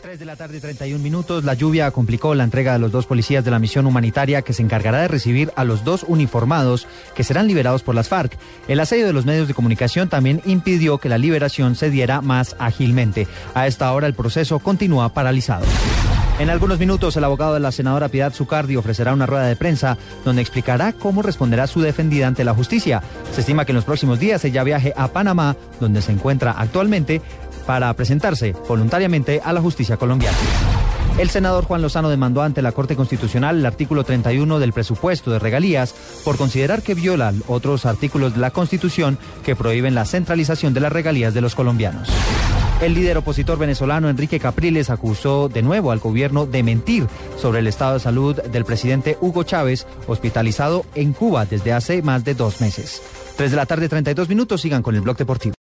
3 de la tarde, 31 minutos. La lluvia complicó la entrega de los dos policías de la misión humanitaria que se encargará de recibir a los dos uniformados que serán liberados por las FARC. El asedio de los medios de comunicación también impidió que la liberación se diera más ágilmente. A esta hora el proceso continúa paralizado. En algunos minutos, el abogado de la senadora Piedad Zucardi ofrecerá una rueda de prensa donde explicará cómo responderá su defendida ante la justicia. Se estima que en los próximos días ella viaje a Panamá, donde se encuentra actualmente, para presentarse voluntariamente a la justicia colombiana. El senador Juan Lozano demandó ante la Corte Constitucional el artículo 31 del presupuesto de regalías por considerar que viola otros artículos de la Constitución que prohíben la centralización de las regalías de los colombianos. El líder opositor venezolano Enrique Capriles acusó de nuevo al gobierno de mentir sobre el estado de salud del presidente Hugo Chávez, hospitalizado en Cuba desde hace más de dos meses. Tres de la tarde, 32 minutos, sigan con el blog deportivo.